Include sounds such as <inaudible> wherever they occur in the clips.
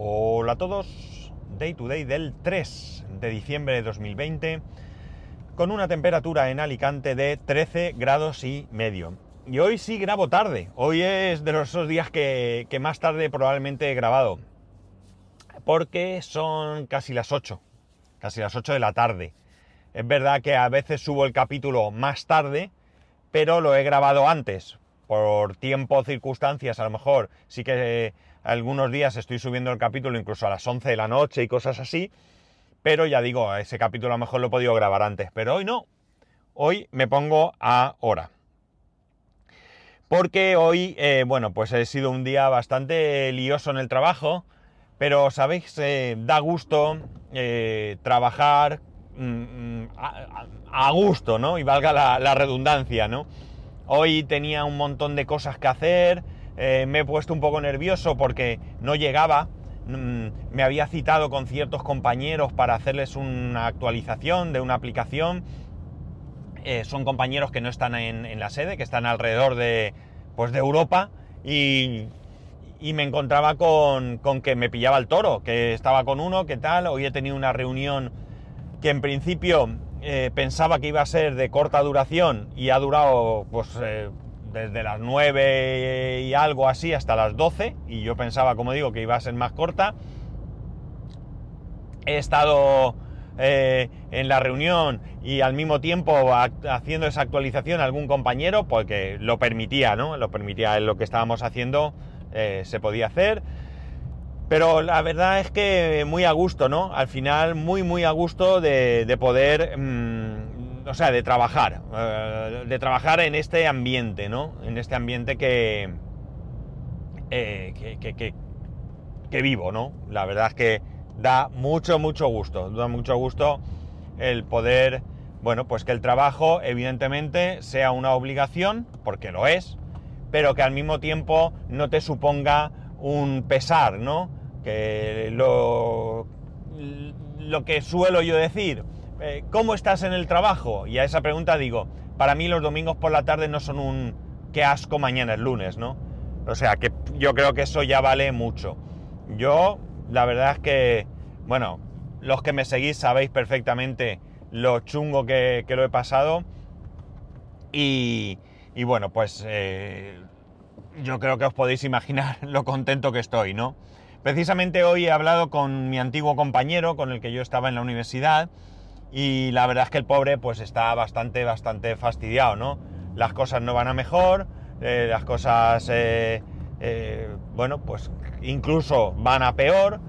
Hola a todos, Day to Day del 3 de diciembre de 2020, con una temperatura en Alicante de 13 grados y medio. Y hoy sí grabo tarde, hoy es de los esos días que, que más tarde probablemente he grabado, porque son casi las 8, casi las 8 de la tarde. Es verdad que a veces subo el capítulo más tarde, pero lo he grabado antes, por tiempo, circunstancias, a lo mejor sí que algunos días estoy subiendo el capítulo incluso a las 11 de la noche y cosas así, pero ya digo, ese capítulo a lo mejor lo he podido grabar antes, pero hoy no. Hoy me pongo a hora. Porque hoy, eh, bueno, pues he sido un día bastante lioso en el trabajo, pero sabéis, eh, da gusto eh, trabajar mm, mm, a, gusto, ¿no? Y valga la redundancia, ¿no? Hoy tenía un montón de cosas que hacer, eh, me he puesto un poco nervioso porque no llegaba. Mm, me había citado con ciertos compañeros para hacerles una actualización de una aplicación. Eh, son compañeros que no están en, la sede, que están alrededor de, pues de Europa y, me encontraba con, que me pillaba el toro, que estaba con uno, que tal. Hoy he tenido una reunión que en principio eh, pensaba que iba a ser de corta duración y ha durado pues desde las 9 y algo así hasta las 12 y yo pensaba, como digo, que iba a ser más corta. He estado eh, en la reunión y al mismo tiempo haciendo esa actualización a algún compañero porque lo permitía, ¿no? Lo permitía lo que estábamos haciendo, eh, se podía hacer. Pero la verdad es que muy a gusto, ¿no? Al final muy, muy a gusto de, poder... Mm, o sea, de trabajar, eh, de trabajar en este ambiente, ¿no? En este ambiente que, eh, que, que, vivo, ¿no? La verdad es que da mucho, mucho gusto, da mucho gusto el poder, bueno, pues que el trabajo evidentemente sea una obligación, porque lo es, pero que al mismo tiempo no te suponga un pesar, ¿no? Lo, lo que suelo yo decir, eh, ¿cómo estás en el trabajo? Y a esa pregunta digo, para mí los domingos por la tarde no son un qué asco mañana es lunes, ¿no? O sea, que yo creo que eso ya vale mucho. Yo, la verdad es que, bueno, los que me seguís sabéis perfectamente lo chungo que, lo he pasado. Y, bueno, pues eh, yo creo que os podéis imaginar <laughs> lo contento que estoy, ¿no? Precisamente hoy he hablado con mi antiguo compañero con el que yo estaba en la universidad y la verdad es que el pobre pues está bastante, bastante fastidiado, ¿no? Las cosas no van a mejor, eh, las cosas, eh, eh, bueno, pues incluso van a peor,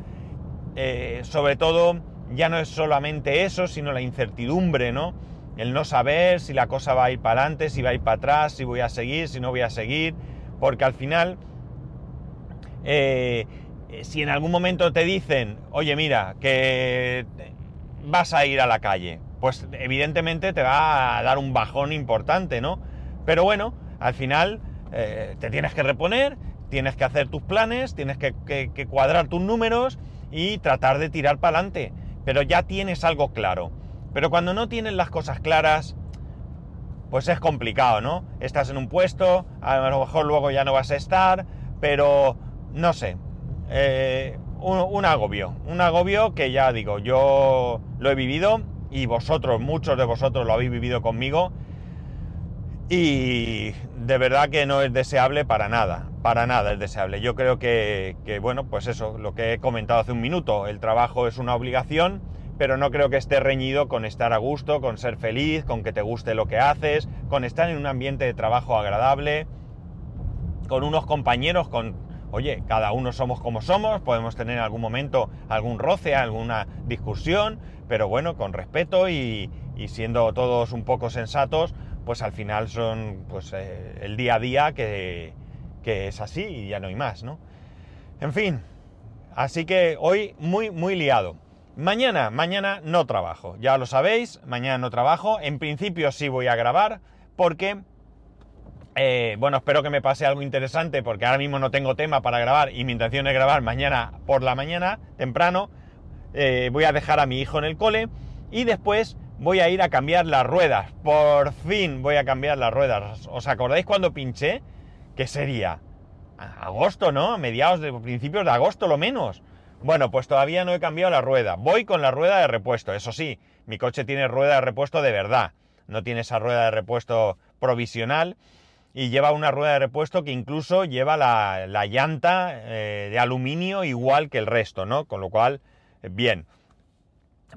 sobre todo ya no es solamente eso, sino la incertidumbre, ¿no? El no saber si la cosa va a ir para adelante, si va a ir para atrás, si voy a seguir, si no voy a seguir, porque al final, si en algún momento te dicen, oye mira, que vas a ir a la calle? Pues evidentemente te va a dar un bajón importante, ¿no? Pero bueno, al final eh, te tienes que reponer, tienes que hacer tus planes, tienes que, cuadrar tus números y tratar de tirar para adelante. Pero ya tienes algo claro. Pero cuando no tienes las cosas claras, pues es complicado, ¿no? Estás en un puesto, a lo mejor luego ya no vas a estar, pero no sé. Eh, un, agobio, un agobio que ya digo, yo lo he vivido y vosotros, muchos de vosotros lo habéis vivido conmigo y de verdad que no es deseable para nada, para nada es deseable. Yo creo que, que, bueno, pues eso, lo que he comentado hace un minuto, el trabajo es una obligación, pero no creo que esté reñido con estar a gusto, con ser feliz, con que te guste lo que haces, con estar en un ambiente de trabajo agradable, con unos compañeros, con oye, cada uno somos como somos, podemos tener en algún momento algún roce, alguna discusión, pero bueno, con respeto y, siendo todos un poco sensatos, pues al final son pues, eh, el día a día que, que es así y ya no hay más, ¿no? En fin, así que hoy muy, muy liado. Mañana, mañana no trabajo, ya lo sabéis, mañana no trabajo, en principio sí voy a grabar porque eh, bueno, espero que me pase algo interesante porque ahora mismo no tengo tema para grabar y mi intención es grabar mañana por la mañana, temprano. Eh, voy a dejar a mi hijo en el cole y después voy a ir a cambiar las ruedas. Por fin voy a cambiar las ruedas. ¿Os acordáis cuando pinché? ¿Qué sería? Agosto, ¿no? Mediados de principios de agosto, lo menos. Bueno, pues todavía no he cambiado la rueda. Voy con la rueda de repuesto. Eso sí, mi coche tiene rueda de repuesto de verdad. No tiene esa rueda de repuesto provisional. Y lleva una rueda de repuesto que incluso lleva la, llanta eh, de aluminio igual que el resto, ¿no? Con lo cual, bien.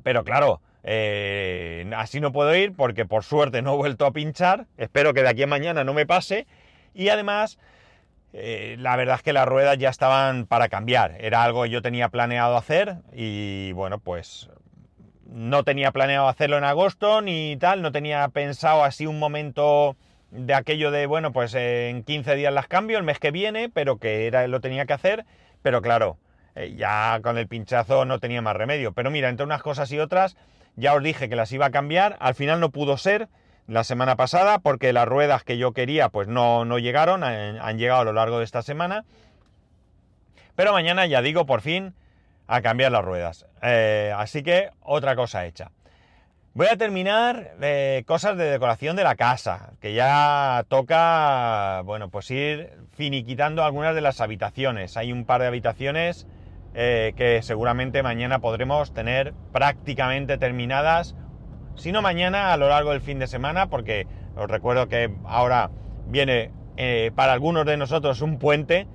Pero claro, eh, así no puedo ir porque por suerte no he vuelto a pinchar. Espero que de aquí a mañana no me pase. Y además, eh, la verdad es que las ruedas ya estaban para cambiar. Era algo que yo tenía planeado hacer y bueno, pues no tenía planeado hacerlo en agosto ni tal. No tenía pensado así un momento de aquello de, bueno, pues en 15 días las cambio, el mes que viene, pero que era, lo tenía que hacer. Pero claro, eh, ya con el pinchazo no tenía más remedio. Pero mira, entre unas cosas y otras, ya os dije que las iba a cambiar, al final no pudo ser la semana pasada porque las ruedas que yo quería pues no, no llegaron, han, llegado a lo largo de esta semana. Pero mañana ya digo por fin a cambiar las ruedas. Eh, así que otra cosa hecha. Voy a terminar eh, cosas de decoración de la casa, que ya toca, bueno, pues ir finiquitando algunas de las habitaciones. Hay un par de habitaciones eh, que seguramente mañana podremos tener prácticamente terminadas, si no mañana, a lo largo del fin de semana, porque os recuerdo que ahora viene eh, para algunos de nosotros un puente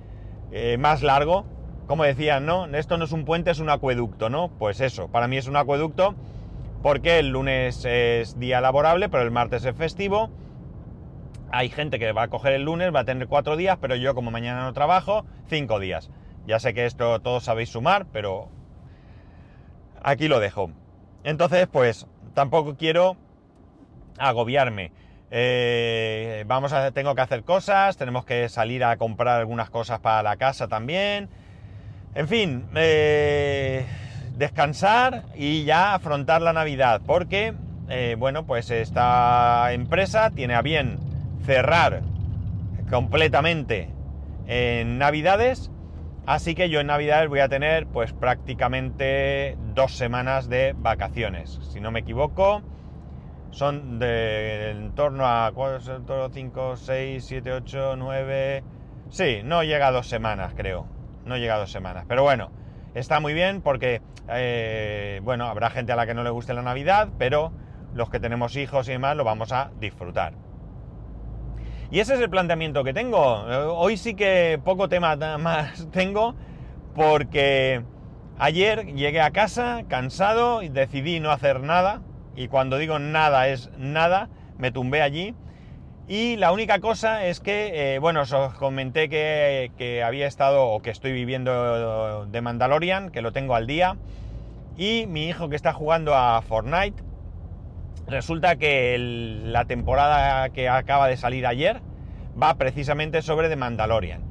más largo, como decían, ¿no? Esto no es un puente, es un acueducto, ¿no? Pues eso, para mí es un acueducto porque el lunes es día laborable, pero el martes es festivo. Hay gente que va a coger el lunes, va a tener cuatro días, pero yo como mañana no trabajo, cinco días. Ya sé que esto todos sabéis sumar, pero aquí lo dejo. Entonces, pues tampoco quiero agobiarme. Eh, vamos a, tengo que hacer cosas, tenemos que salir a comprar algunas cosas para la casa también. En fin, eh, descansar y ya afrontar la Navidad, porque, eh, bueno, pues esta empresa tiene a bien cerrar completamente en Navidades Así que yo en Navidades voy a tener pues prácticamente dos semanas de vacaciones. Si no me equivoco, son de en torno a 4, 5, 6, 7, 8, 9... Sí, no llega a dos semanas, creo. No llega a dos semanas. Pero bueno, está muy bien porque, eh, bueno, habrá gente a la que no le guste la Navidad, pero los que tenemos hijos y demás lo vamos a disfrutar. Y ese es el planteamiento que tengo. Eh, hoy sí que poco tema más <laughs> tengo porque ayer llegué a casa cansado y decidí no hacer nada. Y cuando digo nada es nada, me tumbé allí. Y la única cosa es que, eh, bueno, os comenté que, que, había estado o que estoy viviendo de Mandalorian, que lo tengo al día. Y mi hijo que está jugando a Fortnite, Resulta que la temporada que acaba de salir ayer va precisamente sobre The Mandalorian.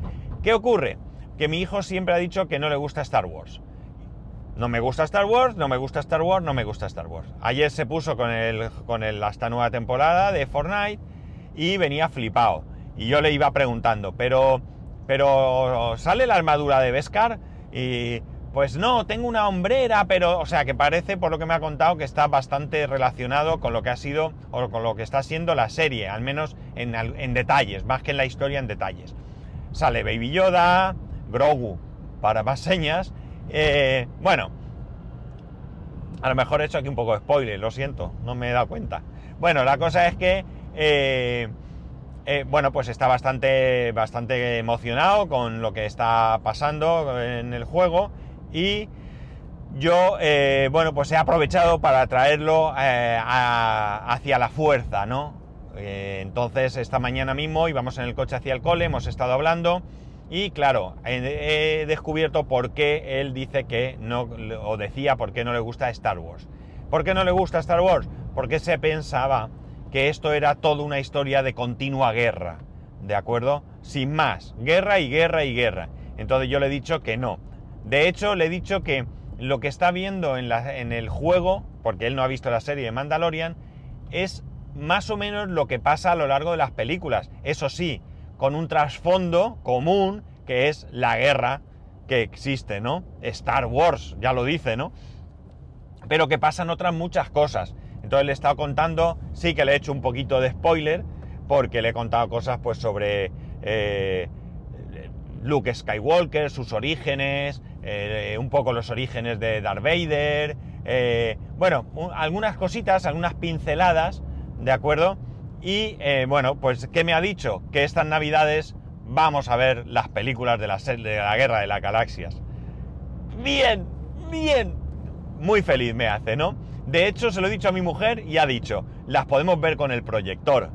¿Qué ocurre? Que mi hijo siempre ha dicho que no le gusta Star Wars. No me gusta Star Wars, no me gusta Star Wars, no me gusta Star Wars. Ayer se puso con, el, con esta nueva temporada de Fortnite y venía flipado. Y yo le iba preguntando, pero, pero ¿sale la armadura de Beskar? Y pues no, tengo una hombrera, pero, o sea, que parece, por lo que me ha contado, que está bastante relacionado con lo que ha sido, o con lo que está siendo la serie, al menos en, detalles, más que en la historia en detalles. Sale Baby Yoda, Grogu, para más señas. Eh, bueno, a lo mejor he hecho aquí un poco de spoiler, lo siento, no me he dado cuenta. Bueno, la cosa es que, eh, eh, bueno, pues está bastante, bastante emocionado con lo que está pasando en el juego y yo, eh, bueno, pues he aprovechado para traerlo hacia la fuerza, ¿no? Entonces, esta mañana mismo íbamos en el coche hacia el cole, hemos estado hablando y claro, he, descubierto por qué él dice que no, o decía por qué no le gusta Star Wars. ¿Por qué no le gusta Star Wars? Porque se pensaba que esto era toda una historia de continua guerra, ¿de acuerdo? Sin más, guerra y guerra y guerra. Entonces yo le he dicho que no, de hecho, le he dicho que lo que está viendo en, el juego, porque él no ha visto la serie de Mandalorian, es más o menos lo que pasa a lo largo de las películas. Eso sí, con un trasfondo común que es la guerra que existe, ¿no? Star Wars, ya lo dice, ¿no? Pero que pasan otras muchas cosas. Entonces le he estado contando, sí que le he hecho un poquito de spoiler, porque le he contado cosas pues sobre eh, Luke Skywalker, sus orígenes, eh, un poco los orígenes de Darth Vader, eh, bueno, algunas cositas, algunas pinceladas, ¿de acuerdo? Y bueno, pues ¿qué me ha dicho? Que estas navidades vamos a ver las películas de la, de la Guerra de las Galaxias. Bien, bien, muy feliz me hace, ¿no? De hecho, se lo he dicho a mi mujer y ha dicho, las podemos ver con el proyector.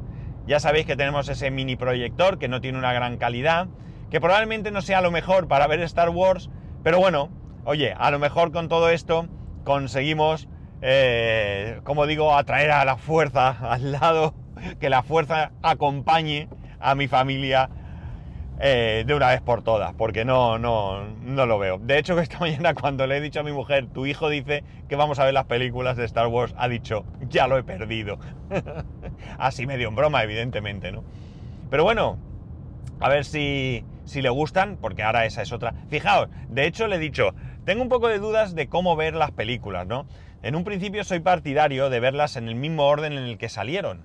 Ya sabéis que tenemos ese mini proyector que no tiene una gran calidad, que probablemente no sea lo mejor para ver Star Wars, pero bueno, oye, a lo mejor con todo esto conseguimos, eh, como digo, atraer a la fuerza al lado, que la fuerza acompañe a mi familia eh, de una vez por todas, porque no, no, no lo veo. De hecho, que <laughs> esta mañana cuando le he dicho a mi mujer, tu hijo dice que vamos a ver las películas de Star Wars, ha dicho, ya lo he perdido. <laughs> Así medio en broma, evidentemente, ¿no? Pero bueno, a ver si, si le gustan, porque ahora esa es otra. Fijaos, de hecho le he dicho, tengo un poco de dudas de cómo ver las películas, ¿no? En un principio soy partidario de verlas en el mismo orden en el que salieron.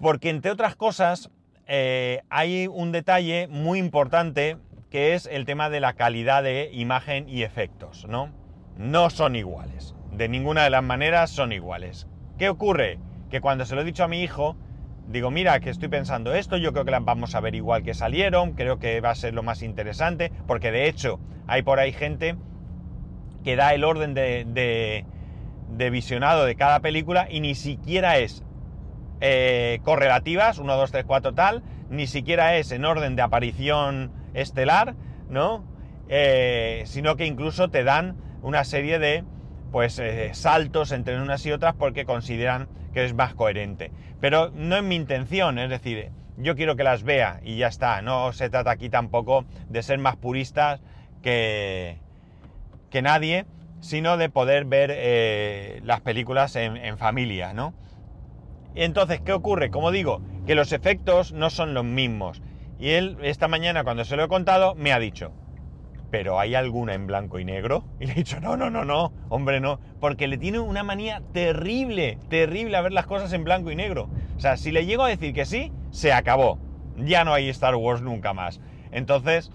Porque entre otras cosas, eh, hay un detalle muy importante que es el tema de la calidad de imagen y efectos, ¿no? No son iguales. De ninguna de las maneras son iguales. ¿Qué ocurre? Que cuando se lo he dicho a mi hijo, digo, mira, que estoy pensando esto, yo creo que las vamos a ver igual que salieron, creo que va a ser lo más interesante, porque de hecho hay por ahí gente que da el orden de, de visionado de cada película y ni siquiera es eh, correlativas, 1, 2, 3, 4 tal, ni siquiera es en orden de aparición estelar, ¿no? Eh, sino que incluso te dan una serie de pues eh, saltos entre unas y otras porque consideran que es más coherente. Pero no es mi intención, es decir, yo quiero que las vea y ya está. No se trata aquí tampoco de ser más puristas que, que nadie, sino de poder ver las películas en, en familia, ¿no? Entonces, ¿qué ocurre? Como digo, que los efectos no son los mismos. Y él, esta mañana, cuando se lo he contado, me ha dicho, ¿pero hay alguna en blanco y negro? <laughs> Y le he dicho, no, no, no, no, hombre, no, porque le tiene una manía terrible, terrible a ver las cosas en blanco y negro. O sea, si le llego a decir que sí, se acabó. Ya no hay Star Wars nunca más. Entonces,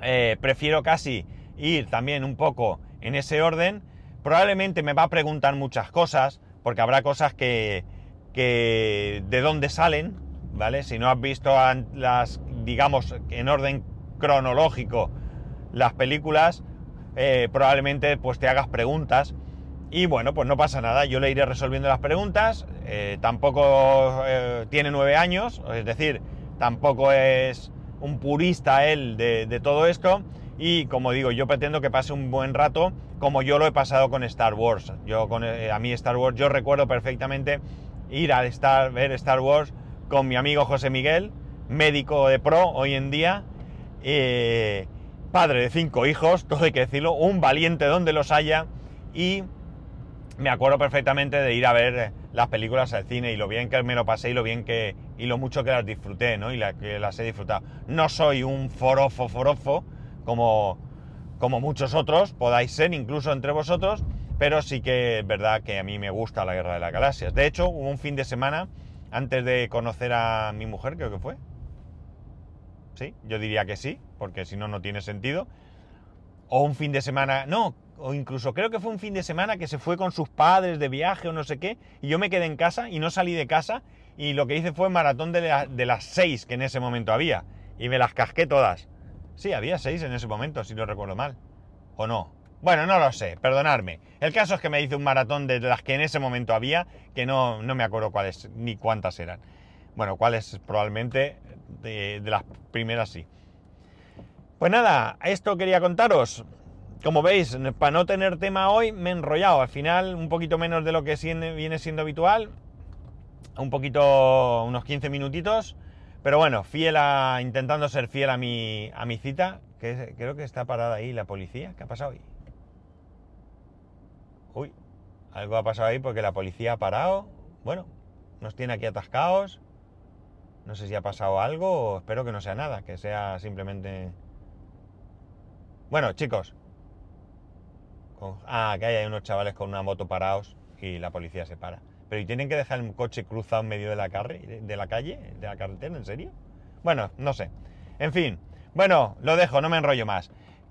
eh, prefiero casi ir también un poco en ese orden. Probablemente me va a preguntar muchas cosas, porque habrá cosas que, que de dónde salen, ¿vale? Si no has visto las, digamos, en orden cronológico las películas, eh, probablemente pues te hagas preguntas. Y bueno, pues no pasa nada, yo le iré resolviendo las preguntas. Eh, tampoco eh, tiene nueve años, es decir, tampoco es un purista él de, de, todo esto. Y como digo, yo pretendo que pase un buen rato, como yo lo he pasado con Star Wars. Yo con a mí Star Wars, yo recuerdo perfectamente ir a estar, ver Star Wars con mi amigo José Miguel, médico de pro hoy en día, eh, padre de cinco hijos, <laughs> todo hay que decirlo, un valiente donde los haya, y me acuerdo perfectamente de ir a ver las películas al cine y lo bien que me lo pasé y lo bien que y lo mucho que las disfruté, ¿no? Y la, que las he disfrutado. No soy un forofo forofo como como muchos otros podáis ser, incluso entre vosotros, pero sí que es verdad que a mí me gusta la Guerra de las Galaxias. De hecho, hubo un fin de semana, antes de conocer a mi mujer, creo que fue. Sí, yo diría que sí, porque si no, no tiene sentido. O un fin de semana, no, o incluso creo que fue un fin de semana que se fue con sus padres de viaje o no sé qué, y yo me quedé en casa y no salí de casa, y lo que hice fue maratón de, de las seis que en ese momento había, y me las casqué todas. Sí, había seis en ese momento, si no recuerdo mal. ¿O no? Bueno, no lo sé, perdonadme. El caso es que me hice un maratón de las que en ese momento había, que no, no me acuerdo cuáles ni cuántas eran. Bueno, cuáles probablemente de, de, las primeras sí. Pues nada, esto quería contaros. Como veis, para no tener tema hoy, me he enrollado. Al final, un poquito menos de lo que viene siendo habitual. Un poquito, unos 15 minutitos. Pero bueno, fiel a, intentando ser fiel a mi, a mi cita. Que creo que está parada ahí la policía. ¿Qué ha pasado hoy? Uy, algo ha pasado ahí porque la policía ha parado. Bueno, nos tiene aquí atascados. No sé si ha pasado algo o espero que no sea nada, que sea simplemente... Bueno, chicos. Ah, que hay unos chavales con una moto parados y la policía se para. Pero ¿y tienen que dejar el coche cruzado en medio de la, de la calle, de la carretera? ¿En serio? Bueno, no sé. En fin. Bueno, lo dejo, no me enrollo más